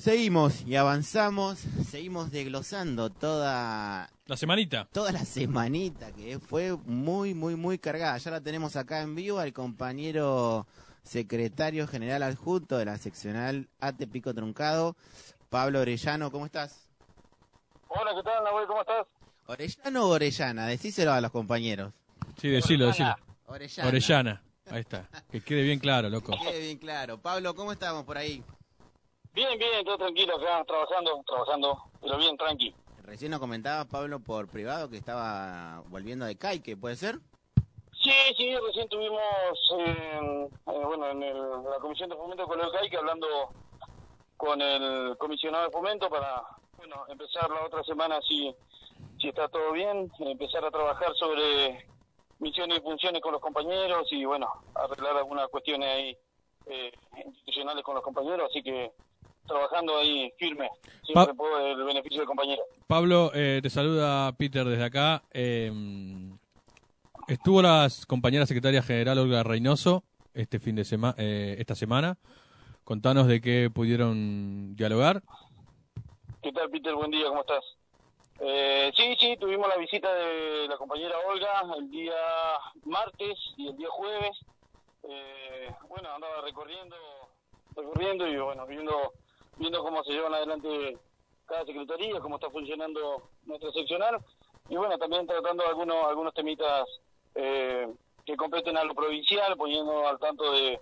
Seguimos y avanzamos, seguimos desglosando toda La semanita. toda la semanita que fue muy muy muy cargada. Ya la tenemos acá en vivo al compañero secretario general adjunto de la seccional AT Pico Truncado, Pablo Orellano, ¿cómo estás? Hola, ¿qué tal, Nahuel? ¿Cómo estás? ¿Orellano o Orellana? Decíselo a los compañeros. Sí, decilo, decilo. Orellana. Orellana. Ahí está. Que quede bien claro, loco. Quede bien claro. Pablo, ¿cómo estamos por ahí? Bien, bien, todo tranquilo acá, trabajando, trabajando, pero bien, tranqui. Recién nos comentaba Pablo por privado que estaba volviendo de Caique, ¿puede ser? Sí, sí, recién tuvimos, eh, eh, bueno, en el- la Comisión de Fomento con el CAIC hablando con el comisionado de Fomento para, bueno, empezar la otra semana si, si está todo bien, empezar a trabajar sobre misiones y funciones con los compañeros y, bueno, arreglar algunas cuestiones ahí eh, institucionales con los compañeros, así que trabajando ahí firme, siempre Pa- por el beneficio del compañero. Pablo, eh, te saluda Peter desde acá. Eh, estuvo la compañera secretaria general Olga Reynoso este fin de semana, esta semana. Contanos de qué pudieron dialogar. ¿Qué tal, Peter? Buen día, ¿cómo estás? Eh, sí, sí, tuvimos la visita de la compañera Olga el día martes y el día jueves. Eh, bueno, andaba recorriendo, recorriendo y bueno, viendo, viendo cómo se llevan adelante cada secretaría, cómo está funcionando nuestra seccional. Y bueno, también tratando algunos, algunos temitas eh, que competen a lo provincial, poniendo al tanto de,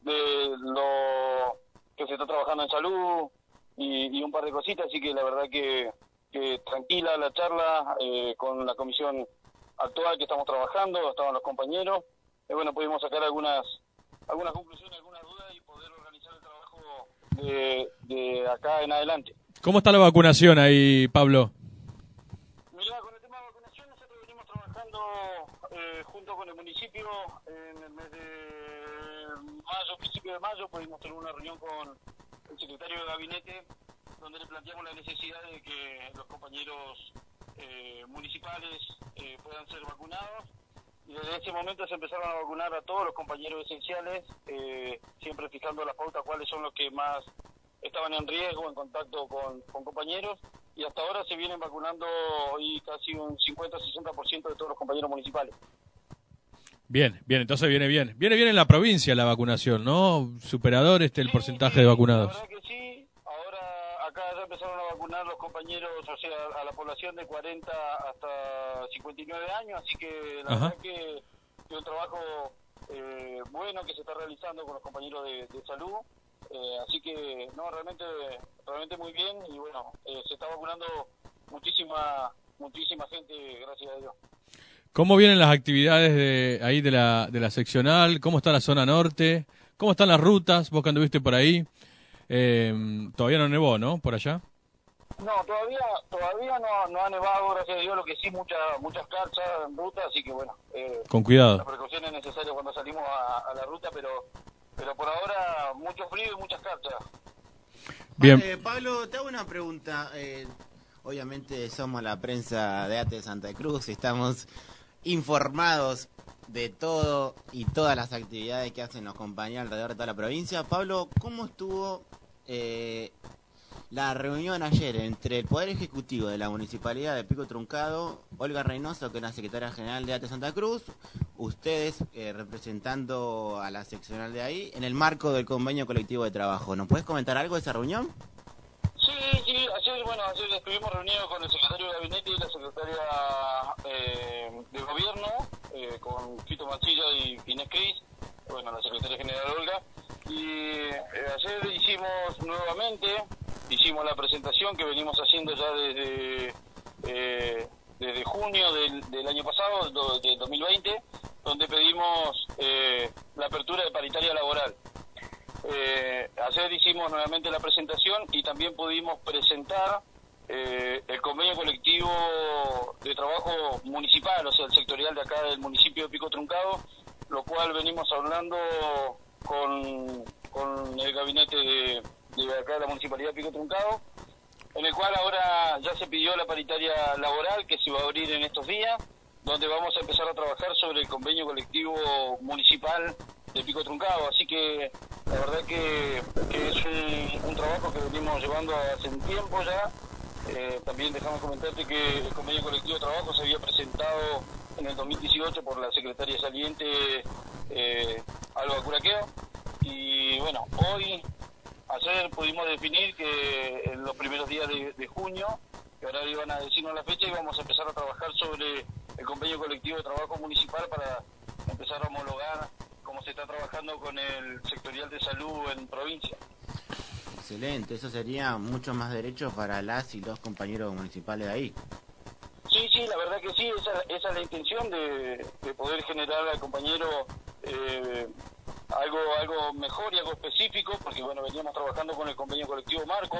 de lo que se está trabajando en salud y, y un par de cositas, así que la verdad que, que tranquila la charla eh, con la comisión actual que estamos trabajando, estaban los compañeros, y bueno, pudimos sacar algunas algunas conclusiones, algunas dudas y poder organizar el trabajo de, de acá en adelante. ¿Cómo está la vacunación ahí, Pablo? Mirá, con el tema de vacunación nosotros venimos trabajando eh, junto con el municipio en el mes de mayo, principio de mayo, pudimos tener una reunión con el secretario de gabinete donde le planteamos la necesidad de que los compañeros eh, municipales eh, puedan ser vacunados y desde ese momento se empezaron a vacunar a todos los compañeros esenciales, eh, siempre fijando las pautas cuáles son los que más estaban en riesgo, en contacto con, con compañeros, y hasta ahora se vienen vacunando hoy casi un 50-60% de todos los compañeros municipales. Bien, bien, entonces viene bien. Viene bien en la provincia la vacunación, ¿no? Superador este el Sí, porcentaje sí, de vacunados. La verdad que sí, ahora acá ya empezaron a vacunar los compañeros, o sea, a la población de 40 hasta 59 años, así que la Ajá. verdad que, que un trabajo eh, bueno que se está realizando con los compañeros de, de salud, eh, así que no, realmente, realmente muy bien y bueno, eh, se está vacunando muchísima, muchísima gente, gracias a Dios. ¿Cómo vienen las actividades de ahí de la, de la seccional? ¿Cómo está la zona norte? ¿Cómo están las rutas? Vos que anduviste por ahí. Eh, todavía no nevó, ¿no? Por allá. No, todavía todavía no, no ha nevado, gracias a Dios, lo que sí, muchas muchas carchas en ruta, así que bueno, eh, Con cuidado. las precauciones necesarias cuando salimos a, a la ruta, pero pero por ahora mucho frío y muchas carchas. Bien. Eh, Pablo, te hago una pregunta. Eh, obviamente somos la prensa de ATE de Santa Cruz, estamos informados de todo y todas las actividades que hacen los compañeros alrededor de toda la provincia. Pablo, ¿cómo estuvo eh, la reunión ayer entre el Poder Ejecutivo de la Municipalidad de Pico Truncado, Olga Reynoso, que es la secretaria general de ATE Santa Cruz, ustedes eh, representando a la seccional de ahí, en el marco del convenio colectivo de trabajo? ¿Nos puedes comentar algo de esa reunión? Sí, sí, ayer, bueno, ayer estuvimos reunidos con el secretario de gabinete y la secretaria eh, de gobierno, eh, con Quito Machilla y Inés Cris, bueno, la secretaria general Olga, y eh, ayer hicimos nuevamente, hicimos la presentación que venimos haciendo ya desde, eh, desde junio del, del año pasado, do- del 2020, donde pedimos eh, la apertura de paritaria laboral. Eh, ayer hicimos nuevamente la presentación y también pudimos presentar eh, el convenio colectivo de trabajo municipal, o sea, el sectorial de acá del municipio de Pico Truncado, lo cual venimos hablando con, con el gabinete de, de acá de la municipalidad Pico Truncado, en el cual ahora ya se pidió la paritaria laboral que se va a abrir en estos días, donde vamos a empezar a trabajar sobre el convenio colectivo municipal de Pico Truncado. Así que la verdad que, que es un, un trabajo que venimos llevando hace un tiempo ya. Eh, también dejamos comentarte que el convenio colectivo de trabajo se había presentado en el 2018 por la secretaria saliente eh, Alba Curaqueo. Y bueno, hoy, ayer pudimos definir que en los primeros días de, de junio, que ahora iban a decirnos la fecha, íbamos a empezar a trabajar sobre el convenio colectivo de trabajo municipal para empezar a homologar cómo se está trabajando con el sectorial de salud en provincia. Excelente, eso sería mucho más derechos para las y los compañeros municipales de ahí. Sí, sí, la verdad que sí, esa, esa es la intención de, de poder generar al compañero eh, algo algo mejor y algo específico, porque bueno, veníamos trabajando con el convenio colectivo Marco,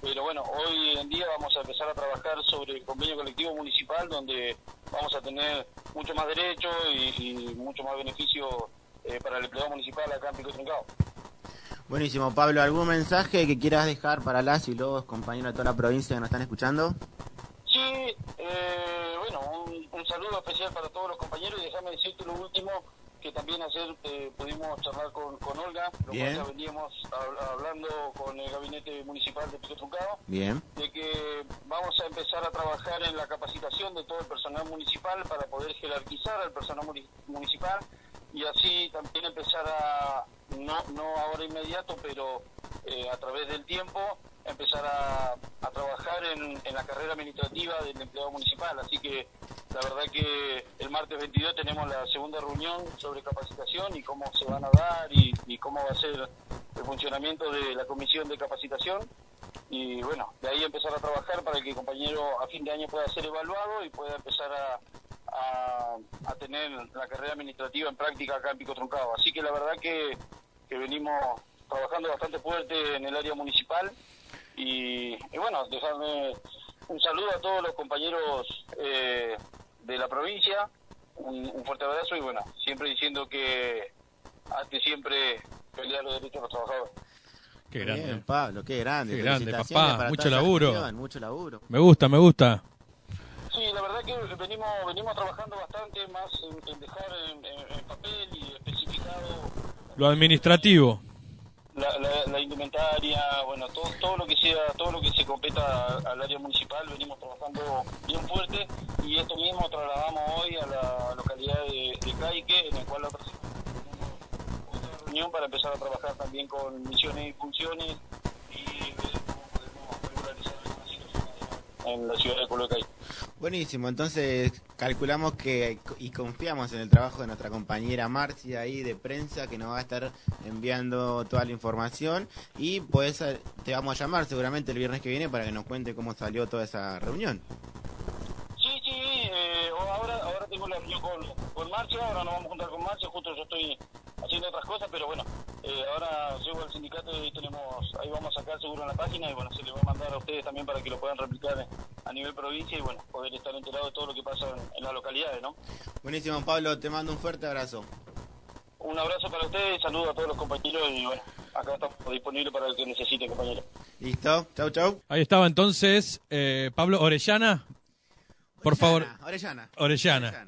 pero bueno, hoy en día vamos a empezar a trabajar sobre el convenio colectivo municipal, donde vamos a tener mucho más derechos y, y mucho más beneficio eh, para el empleado municipal acá en Pico Truncado. Buenísimo, Pablo, ¿algún mensaje que quieras dejar para las y los compañeros de toda la provincia que nos están escuchando? Sí, eh, bueno, un, un saludo especial para todos los compañeros y déjame decirte lo último, que también ayer eh, pudimos charlar con, con Olga, lo Bien. cual ya veníamos hab- hablando con el gabinete municipal de Pico Truncado, Bien, de que vamos a empezar a trabajar en la capacitación de todo el personal municipal para poder jerarquizar al personal muni- municipal y así también empezar a, no, no ahora inmediato, pero eh, a través del tiempo, empezar a, a trabajar en, en la carrera administrativa del empleado municipal. Así que la verdad que el martes 22 tenemos la segunda reunión sobre capacitación y cómo se van a dar y, cómo va a ser el funcionamiento de la comisión de capacitación y bueno, de ahí empezar a trabajar para que el compañero a fin de año pueda ser evaluado y pueda empezar a tener la carrera administrativa en práctica acá en Pico Truncado. Así que la verdad que, que venimos trabajando bastante fuerte en el área municipal y, y bueno, dejarme un saludo a todos los compañeros eh, de la provincia, un, un fuerte abrazo y bueno, siempre diciendo que ante siempre pelear los derechos de los trabajadores. Qué bien, grande. Pablo, qué grande. Qué grande, papá, para mucho laburo. Mucho laburo. Me gusta, me gusta. Sí, la verdad que venimos venimos trabajando bastante más en, en dejar en, en- en papel y especificado Lo administrativo. La, indumentaria, bueno, todo, todo lo que sea, todo lo que se competa al área municipal, venimos trabajando bien fuerte y esto mismo trasladamos hoy a la localidad de, Caique, en el cual la otra reunión para empezar a trabajar también con misiones y funciones y ver cómo podemos regularizar en la ciudad de Caique. Buenísimo, entonces calculamos que y confiamos en el trabajo de nuestra compañera Marcia ahí de prensa que nos va a estar enviando toda la información y pues eh, te vamos a llamar seguramente el viernes que viene para que nos cuente cómo salió toda esa reunión. Sí, sí, eh, ahora, ahora tengo la reunión con, con Marcia, ahora nos vamos a juntar con Marcia, justo yo estoy haciendo otras cosas, pero bueno, eh, ahora llego al sindicato y tenemos, ahí vamos a sacar seguro en la página y bueno, se le va a mandar a ustedes también para que lo puedan replicar a nivel provincia y bueno, poder estar enterado de todo lo que pasa en, en las localidades, ¿no? Buenísimo Pablo, te mando un fuerte abrazo. Un abrazo para ustedes, saludos a todos los compañeros y bueno, acá estamos disponibles para el que necesite, compañero. ¿Listo? Chau, chau. Ahí estaba entonces eh, Pablo Orellana. Por favor, Orellana. Orellana.